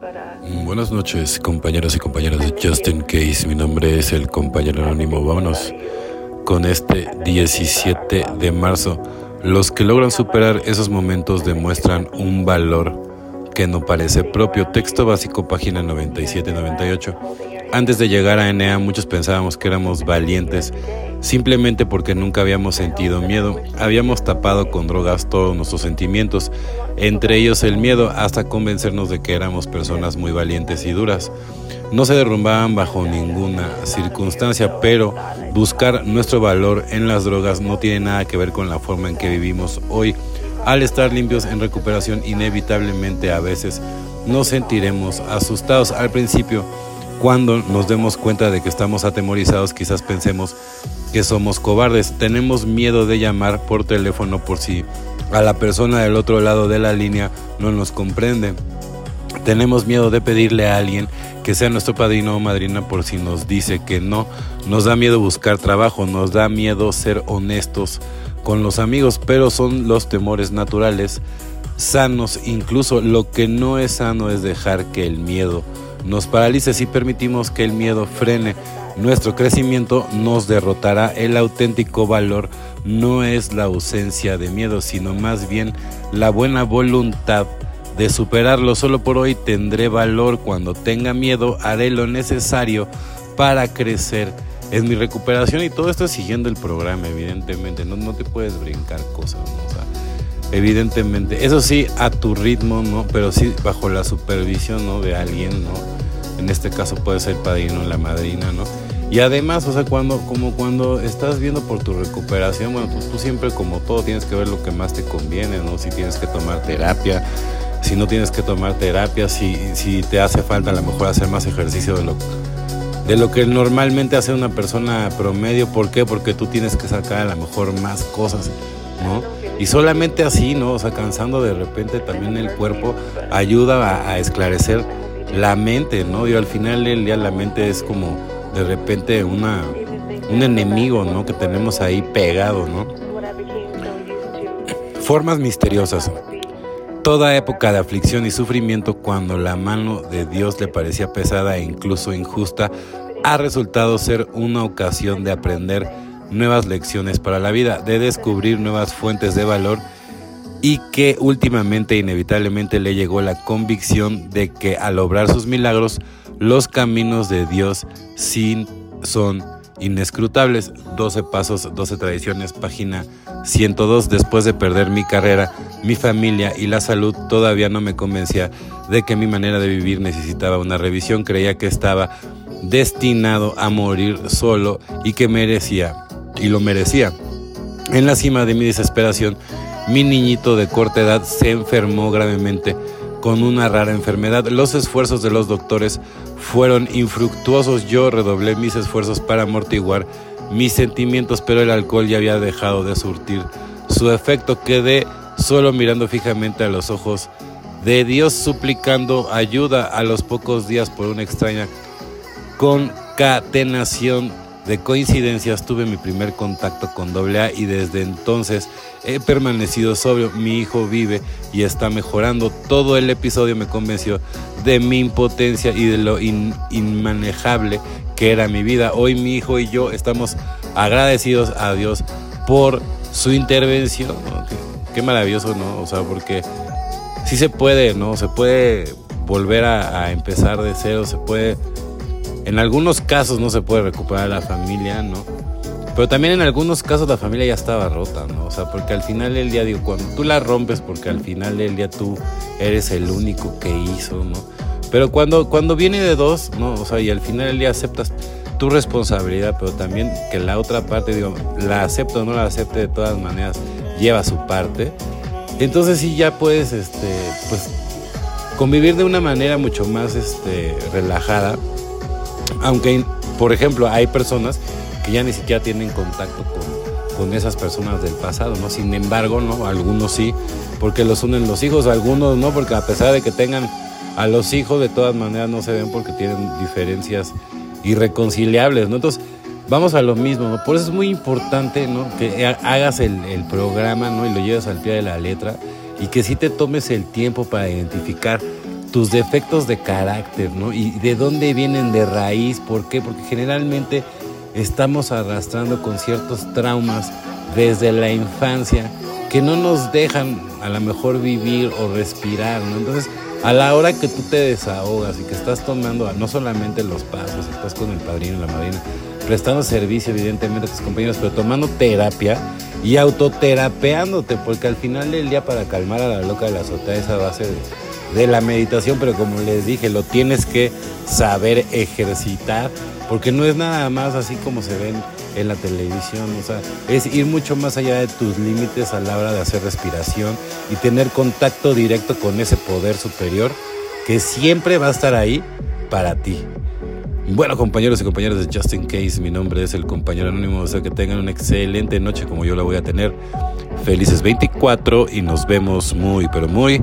Mm, Buenas noches, compañeros y compañeras de Justin Case. Mi nombre es el compañero anónimo. Vámonos con este 17 de marzo. Los que logran superar esos momentos demuestran un valor que no parece propio. Texto básico, página 97-98. Antes de llegar a NA, muchos pensábamos que éramos valientes simplemente porque nunca habíamos sentido miedo. Habíamos tapado con drogas todos nuestros sentimientos, entre ellos el miedo, hasta convencernos de que éramos personas muy valientes y duras. No se derrumbaban bajo ninguna circunstancia, pero buscar nuestro valor en las drogas no tiene nada que ver con la forma en que vivimos hoy. Al estar limpios en recuperación, inevitablemente a veces nos sentiremos asustados. Al principio, cuando nos demos cuenta de que estamos atemorizados, quizás pensemos que somos cobardes. Tenemos miedo de llamar por teléfono por si a la persona del otro lado de la línea no nos comprende. Tenemos miedo de pedirle a alguien que sea nuestro padrino o madrina por si nos dice que no. Nos da miedo buscar trabajo, nos da miedo ser honestos con los amigos, pero son los temores naturales, sanos. Incluso lo que no es sano es dejar que el miedo nos paralice. Si permitimos que el miedo frene nuestro crecimiento, nos derrotará. El auténtico valor no es la ausencia de miedo, sino más bien la buena voluntad de superarlo. Solo por hoy tendré valor. Cuando tenga miedo, haré lo necesario para crecer en mi recuperación. Y todo esto es siguiendo el programa, evidentemente. No, no te puedes brincar cosas, ¿no? Evidentemente. Eso sí, a tu ritmo, ¿no? Pero sí bajo la supervisión, ¿no? De alguien, ¿no? En este caso puede ser padrino, la madrina, ¿no? Y además, o sea, cuando, como cuando estás viendo por tu recuperación, bueno, pues tú siempre como todo tienes que ver lo que más te conviene, ¿no? Si tienes que tomar terapia, si no tienes que tomar terapia, si, si te hace falta a lo mejor hacer más ejercicio de lo, de lo que normalmente hace una persona promedio. ¿Por qué? Porque tú tienes que sacar a lo mejor más cosas, ¿no? Y solamente así, ¿no? O sea, cansando de repente también el cuerpo ayuda a esclarecer la mente, ¿no? Y al final del día la mente es como de repente una, un enemigo, ¿no? Que tenemos ahí pegado, ¿no? Formas misteriosas. Toda época de aflicción y sufrimiento cuando la mano de Dios le parecía pesada e incluso injusta, ha resultado ser una ocasión de aprender nuevas lecciones para la vida, de descubrir nuevas fuentes de valor y que últimamente inevitablemente le llegó la convicción de que al obrar sus milagros, los caminos de Dios son inescrutables. 12 pasos, 12 tradiciones, página 102. Después de perder mi carrera, mi familia y la salud, todavía no me convencía de que mi manera de vivir necesitaba una revisión. Creía que estaba destinado a morir solo y que merecía, y lo merecía. En la cima de mi desesperación, mi niñito de corta edad se enfermó gravemente con una rara enfermedad. Los esfuerzos de los doctores fueron infructuosos. Yo redoblé mis esfuerzos para amortiguar mis sentimientos, pero el alcohol ya había dejado de surtir su efecto. Quedé solo mirando fijamente a los ojos de Dios, suplicando ayuda a los pocos días por una extraña concatenación de coincidencias. Tuve mi primer contacto con AA y desde entonces he permanecido sobrio. Mi hijo vive y está mejorando. Todo el episodio me convenció de mi impotencia y de lo inmanejable que era mi vida. Hoy mi hijo y yo estamos agradecidos a Dios por su intervención. Qué, maravilloso, ¿no? O sea, porque sí se puede, ¿no? Se puede volver a empezar de cero, se puede... En algunos casos no se puede recuperar la familia, ¿no? Pero también en algunos casos la familia ya estaba rota, ¿no? O sea, porque al final del día, digo, cuando tú la rompes, porque al final del día tú eres el único que hizo, ¿no? Pero cuando, cuando viene de dos, ¿no? O sea, y al final del día aceptas tu responsabilidad, pero también que la otra parte, digo, la acepto o no la acepte de todas maneras, lleva su parte. Entonces sí ya puedes, este, pues, convivir de una manera mucho más este, relajada. Aunque, por ejemplo, hay personas que ya ni siquiera tienen contacto con, con esas personas del pasado, ¿no? Sin embargo, ¿no? Algunos sí, porque los unen los hijos, algunos no, porque a pesar de que tengan a los hijos, de todas maneras no se ven porque tienen diferencias irreconciliables. Entonces, vamos a lo mismo, ¿no? Por eso es muy importante, ¿no? Que hagas el, el programa, ¿no? Y lo lleves al pie de la letra y que sí te tomes el tiempo para identificar tus defectos de carácter, ¿no? Y de dónde vienen de raíz, ¿por qué? Porque generalmente estamos arrastrando con ciertos traumas desde la infancia que no nos dejan a lo mejor vivir o respirar, ¿no? Entonces, a la hora que tú te desahogas y que estás tomando no solamente los pasos, estás con el padrino, la madrina, prestando servicio evidentemente a tus compañeros, pero tomando terapia y autoterapeándote, porque al final del día para calmar a la loca de la azotea esa base de, de la meditación, pero como les dije, lo tienes que saber ejercitar, porque no es nada más así como se ven en la televisión, o sea, es ir mucho más allá de tus límites a la hora de hacer respiración y tener contacto directo con ese poder superior que siempre va a estar ahí para ti. Bueno, compañeros y compañeras de Justin Case, mi nombre es el compañero anónimo. O sea, que tengan una excelente noche como yo la voy a tener. Felices 24 y nos vemos muy, pero muy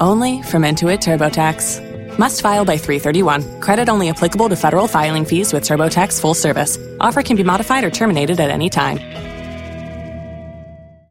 only from Intuit TurboTax. Must file by 331. Credit only applicable to federal filing fees with TurboTax full service. Offer can be modified or terminated at any time.